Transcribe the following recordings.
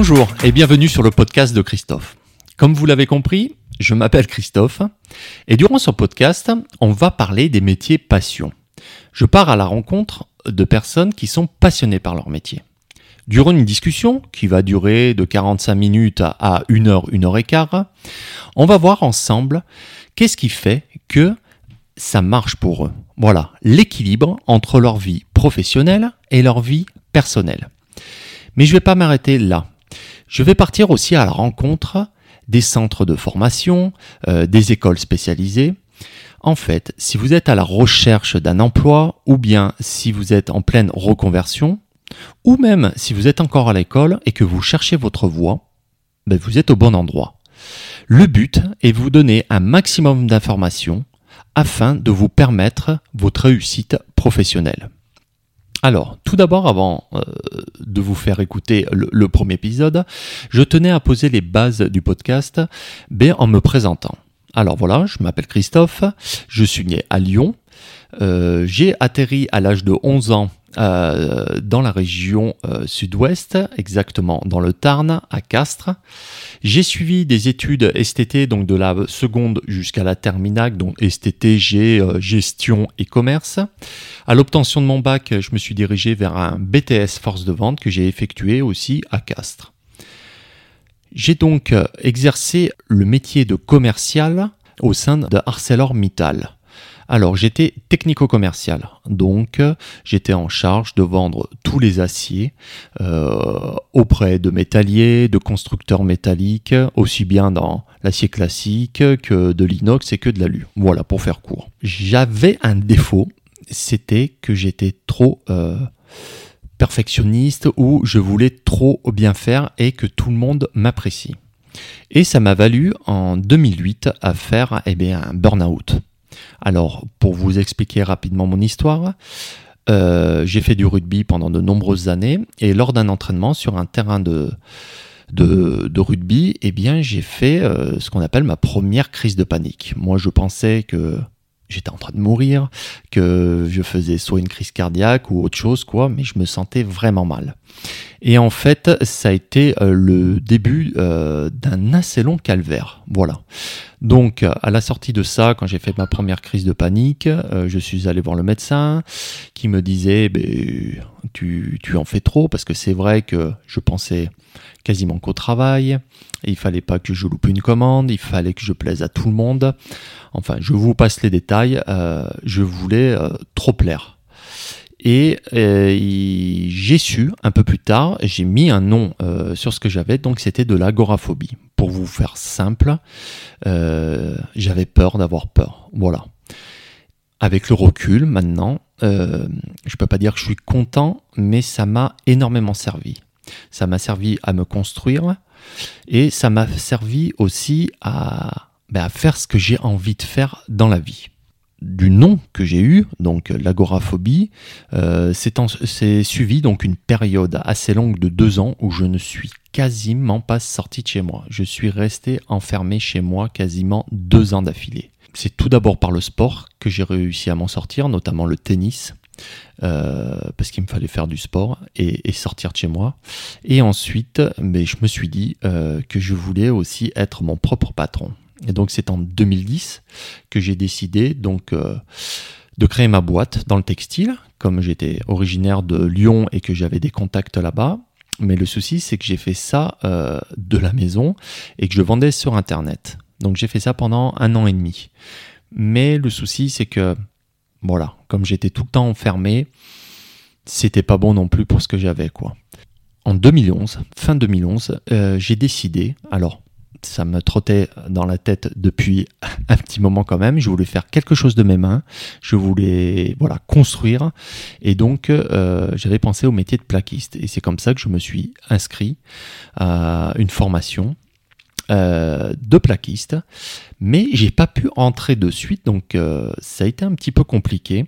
Bonjour et bienvenue sur le podcast de Christophe. Comme vous l'avez compris, je m'appelle Christophe et durant ce podcast, on va parler des métiers passion. Je pars à la rencontre de personnes qui sont passionnées par leur métier. Durant une discussion qui va durer de 45 minutes à 1 heure, 1 heure et quart, on va voir ensemble qu'est-ce qui fait que ça marche pour eux. Voilà, l'équilibre entre leur vie professionnelle et leur vie personnelle. Mais je ne vais pas m'arrêter là. Je vais partir aussi à la rencontre des centres de formation, euh, des écoles spécialisées. En fait, si vous êtes à la recherche d'un emploi ou bien si vous êtes en pleine reconversion, ou même si vous êtes encore à l'école et que vous cherchez votre voie, ben vous êtes au bon endroit. Le but est de vous donner un maximum d'informations afin de vous permettre votre réussite professionnelle. Alors, tout d'abord, avant euh, de vous faire écouter le, premier épisode, je tenais à poser les bases du podcast ben, en me présentant. Alors voilà, je m'appelle Christophe, je suis né à Lyon, euh, j'ai atterri à l'âge de 11 ans euh, dans la région euh, sud-ouest, exactement dans le Tarn, à Castres. J'ai suivi des études STT, donc de la seconde jusqu'à la terminale, donc STT, G, euh, gestion et commerce. À l'obtention de mon bac, je me suis dirigé vers un BTS force de vente que j'ai effectué aussi à Castres. J'ai donc exercé le métier de commercial au sein de ArcelorMittal. Alors j'étais technico-commercial, donc j'étais en charge de vendre tous les aciers euh, auprès de métalliers, de constructeurs métalliques, aussi bien dans l'acier classique que de l'inox et que de l'alu. Voilà pour faire court. J'avais un défaut, c'était que j'étais trop euh, perfectionniste ou je voulais trop bien faire et que tout le monde m'apprécie. Et ça m'a valu en 2008 à faire eh bien, un burn-out. Alors, pour vous expliquer rapidement mon histoire, euh, j'ai fait du rugby pendant de nombreuses années et lors d'un entraînement sur un terrain de, de, rugby, eh bien, j'ai fait euh, ce qu'on appelle ma première crise de panique. Moi, je pensais que j'étais en train de mourir, que je faisais soit une crise cardiaque ou autre chose, quoi, mais je me sentais vraiment mal. Et en fait, ça a été euh, le début d'un assez long calvaire. Voilà. Donc, à la sortie de ça, quand j'ai fait ma première crise de panique, euh, je suis allé voir le médecin qui me disait ben, tu, tu en fais trop, parce que c'est vrai que je pensais quasiment qu'au travail. il fallait pas que je loupe une commande, il fallait que je plaise à tout le monde. Enfin, je vous passe les détails. je voulais trop plaire. Et euh, j'ai su un peu plus tard, j'ai mis un nom euh, sur ce que j'avais, donc c'était de l'agoraphobie. Pour vous faire simple, euh, j'avais peur d'avoir peur. Voilà. Avec le recul maintenant, je peux pas dire que je suis content, mais ça m'a énormément servi. Ça m'a servi à me construire et ça m'a servi aussi à, ben, à faire ce que j'ai envie de faire dans la vie du nom que j'ai eu, donc l'agoraphobie, euh, c'est suivi donc une période assez longue de deux ans où je ne suis quasiment pas sorti de chez moi. Je suis resté enfermé chez moi quasiment deux ans d'affilée. C'est tout d'abord par le sport que j'ai réussi à m'en sortir, notamment le tennis. Euh, parce qu'il me fallait faire du sport et, sortir de chez moi. Et ensuite, mais je me suis dit euh, que je voulais aussi être mon propre patron. Et donc c'est en 2010 que j'ai décidé donc euh, de créer ma boîte dans le textile, comme j'étais originaire de Lyon et que j'avais des contacts là-bas. Mais le souci, c'est que j'ai fait ça euh, de la maison et que je vendais sur Internet. Donc j'ai fait ça pendant un an et demi. Mais le souci, c'est que, voilà, comme j'étais tout le temps enfermé, c'était pas bon non plus pour ce que j'avais, quoi. En 2011, fin 2011, euh, j'ai décidé, alors ça me trottait dans la tête depuis un petit moment quand même. Je voulais faire quelque chose de mes mains. Je voulais voilà construire. Et donc euh, j'avais pensé au métier de plaquiste. Et c'est comme ça que je me suis inscrit à une formation euh, de plaquiste. Mais j'ai pas pu entrer de suite. Donc euh, ça a été un petit peu compliqué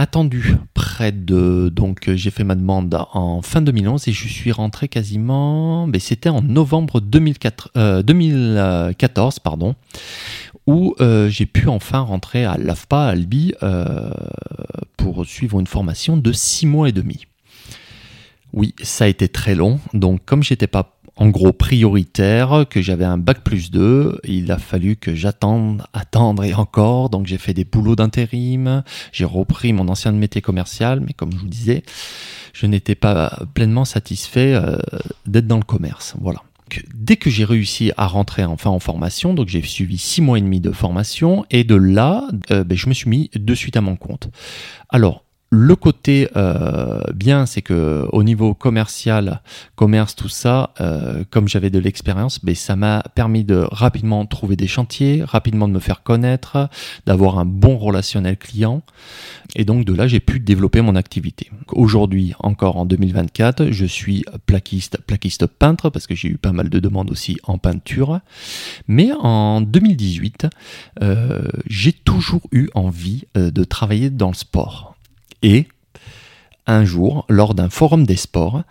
attendu près de donc j'ai fait ma demande en fin 2011 et je suis rentré quasiment mais c'était en novembre 2004, 2014 euh, pardon où euh, j'ai pu enfin rentrer à l'AFPA à Albi euh, pour suivre une formation de six mois et demi. Oui, ça a été très long. Donc, comme j'étais pas en gros prioritaire, que j'avais un bac plus 2. Il a fallu que j'attende, attendre et encore. Donc j'ai fait des boulots d'intérim, j'ai repris mon ancien métier commercial, mais comme je vous disais, je n'étais pas pleinement satisfait euh, d'être dans le commerce. Voilà. dès que j'ai réussi à rentrer enfin en formation, donc j'ai suivi six mois et demi de formation, et de là, euh, ben, je me suis mis de suite à mon compte. Alors, le côté euh, bien, c'est que au niveau commercial, commerce, tout ça, euh, comme j'avais de l'expérience, ben, ça m'a permis de rapidement trouver des chantiers, rapidement de me faire connaître, d'avoir un bon relationnel client. Et donc de là, j'ai pu développer mon activité. Aujourd'hui, encore en 2024, je suis plaquiste, plaquiste peintre, parce que j'ai eu pas mal de demandes aussi en peinture. Mais en 2018, euh, j'ai toujours eu envie de travailler dans le sport. Et un jour, lors d'un forum des sports,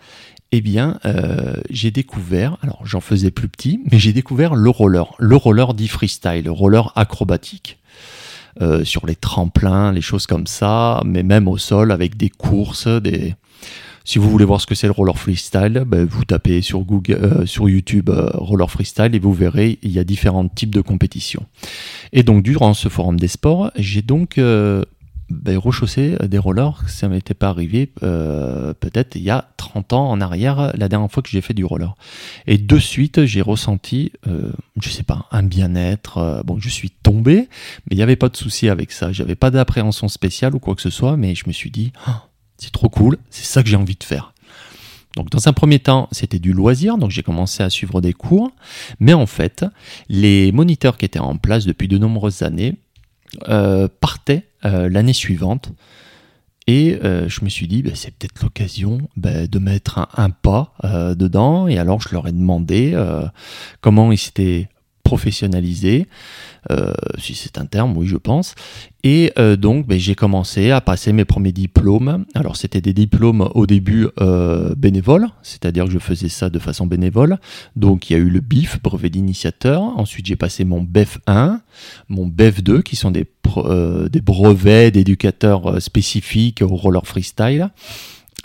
eh bien, euh, j'ai découvert, alors j'en faisais plus petit, mais j'ai découvert le roller, le roller dit freestyle, le roller acrobatique. Euh, sur les tremplins, les choses comme ça, mais même au sol avec des courses, des. Si vous voulez voir ce que c'est le roller freestyle, ben, vous tapez sur Google, euh, sur YouTube roller freestyle et vous verrez il y a différents types de compétitions. Et donc durant ce forum des sports, j'ai donc ben, rechausser des rollers, ça m'était pas arrivé euh, peut-être il y a 30 ans en arrière, la dernière fois que j'ai fait du roller. Et de suite, j'ai ressenti, euh, je sais pas, un bien-être. Euh, bon, je suis tombé, mais il n'y avait pas de souci avec ça. J'avais pas d'appréhension spéciale ou quoi que ce soit, mais je me suis dit, ah, c'est trop cool, c'est ça que j'ai envie de faire. Donc dans un premier temps, c'était du loisir, donc j'ai commencé à suivre des cours, mais en fait, les moniteurs qui étaient en place depuis de nombreuses années partait euh, l'année suivante. Et euh, je me suis dit, bah, c'est peut-être l'occasion bah, de mettre un, pas dedans. Et alors, je leur ai demandé comment ils s'étaient professionnalisés, si c'est un terme, oui, je pense. Et euh, donc, ben, j'ai commencé à passer mes premiers diplômes. Alors, c'était des diplômes au début euh, bénévoles, c'est-à-dire que je faisais ça de façon bénévole. Donc, il y a eu le BIF, brevet d'initiateur. Ensuite, j'ai passé mon BEF 1, mon BEF 2, qui sont des, euh, des brevets d'éducateurs spécifiques au roller freestyle.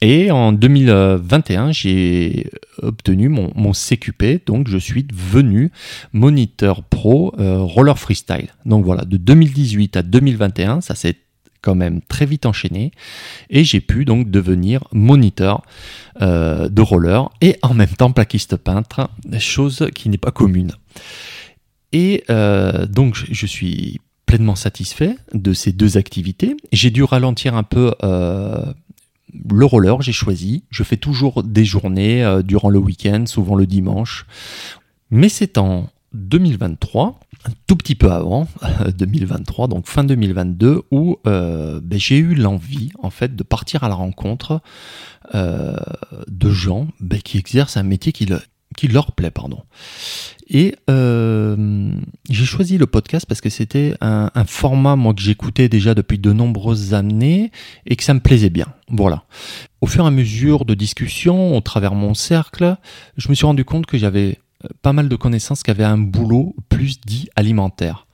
Et en 2021, j'ai obtenu mon, mon, CQP, donc je suis devenu moniteur pro euh, roller freestyle. Donc voilà, de 2018 à 2021, ça s'est quand même très vite enchaîné et j'ai pu donc devenir moniteur euh, de roller et en même temps plaquiste peintre, chose qui n'est pas commune. Et euh, donc je suis pleinement satisfait de ces deux activités. J'ai dû ralentir un peu le roller, j'ai choisi. Je fais toujours des journées euh, durant le week-end, souvent le dimanche. Mais c'est en 2023, un tout petit peu avant 2023, donc fin 2022, où euh, ben, j'ai eu l'envie en fait de partir à la rencontre euh, de gens ben, qui exercent un métier qui, qui leur plaît, pardon. Et euh, j'ai choisi le podcast parce que c'était un, format moi que j'écoutais déjà depuis de nombreuses années et que ça me plaisait bien. Voilà. Au fur et à mesure de discussion, au travers mon cercle, je me suis rendu compte que j'avais euh, pas mal de connaissances qui avaient un boulot plus dit alimentaire.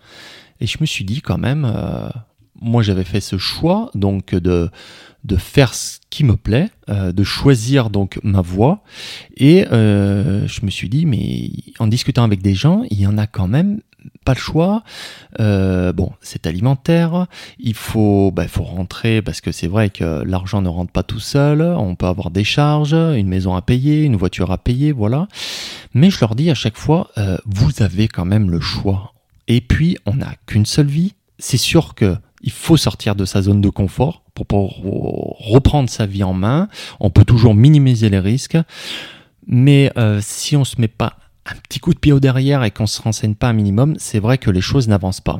Et je me suis dit quand même, euh, moi j'avais fait ce choix donc de de faire ce qui me plaît, euh, de choisir donc ma voie. Et euh, je me suis dit, mais en discutant avec des gens, il y en a quand même pas le choix. Euh, bon, c'est alimentaire. Il faut, bah, faut rentrer parce que c'est vrai que l'argent ne rentre pas tout seul. On peut avoir des charges, une maison à payer, une voiture à payer, voilà. Mais je leur dis à chaque fois, vous avez quand même le choix. Et puis, on n'a qu'une seule vie. C'est sûr que il faut sortir de sa zone de confort pour, reprendre sa vie en main. On peut toujours minimiser les risques, mais euh, si on se met pas un petit coup de pied au derrière et qu'on se renseigne pas un minimum, c'est vrai que les choses n'avancent pas.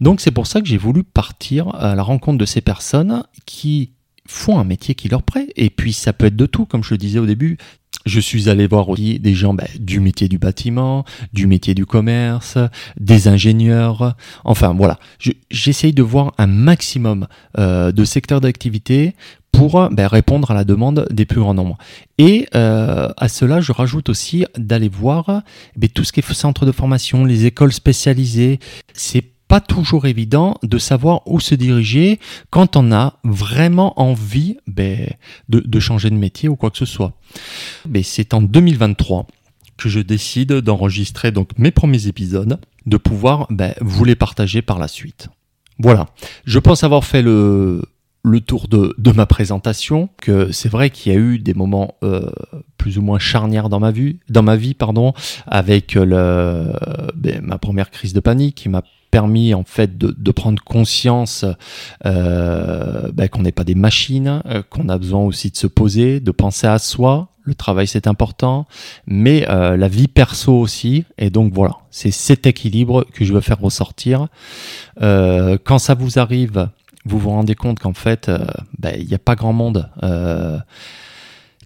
Donc c'est pour ça que j'ai voulu partir à la rencontre de ces personnes qui font un métier qui leur plaît. Et puis ça peut être de tout, comme je le disais au début. Je suis allé voir aussi des gens bah, du métier du bâtiment, du métier du commerce, des ingénieurs. Enfin voilà, j'essaye de voir un maximum euh, de secteurs d'activité pour bah, répondre à la demande des plus grands nombres. Et euh, à cela, je rajoute aussi d'aller voir bah, tout ce qui est centre de formation, les écoles spécialisées. C'est pas toujours évident de savoir où se diriger quand on a vraiment envie ben, de, changer de métier ou quoi que ce soit. Mais c'est en 2023 que je décide d'enregistrer donc mes premiers épisodes, de pouvoir ben, vous les partager par la suite. Voilà, je pense avoir fait le, le tour de, de, ma présentation, que c'est vrai qu'il y a eu des moments euh, plus ou moins charnières dans ma vie, dans ma vie pardon, avec le, ben, ma première crise de panique qui m'a permis en fait de, de prendre conscience euh, ben, qu'on n'est pas des machines, euh, qu'on a besoin aussi de se poser, de penser à soi. Le travail c'est important, mais euh, la vie perso aussi. Et donc voilà, c'est cet équilibre que je veux faire ressortir. Euh, quand ça vous arrive, vous vous rendez compte qu'en fait, euh, ben, il n'y a pas grand monde euh,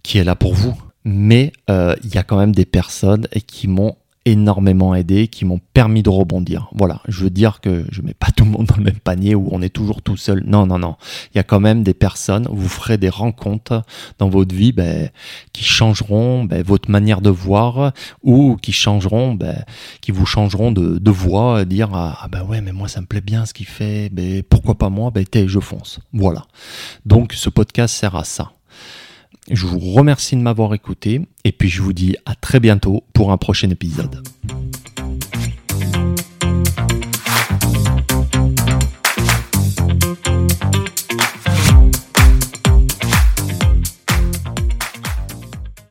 qui est là pour vous, mais euh, il y a quand même des personnes qui m'ont énormément aidé, qui m'ont permis de rebondir. Voilà, je veux dire que je mets pas tout le monde dans le même panier où on est toujours tout seul. Non, non, non. Il y a quand même des personnes, vous ferez des rencontres dans votre vie ben, qui changeront ben, votre manière de voir ou qui changeront, ben, qui vous changeront de, de voix, dire ah, ah ben ouais, mais moi ça me plaît bien ce qu'il fait, ben, pourquoi pas moi, ben je fonce. Voilà. Donc ce podcast sert à ça. Je vous remercie de m'avoir écouté et puis je vous dis à très bientôt pour un prochain épisode.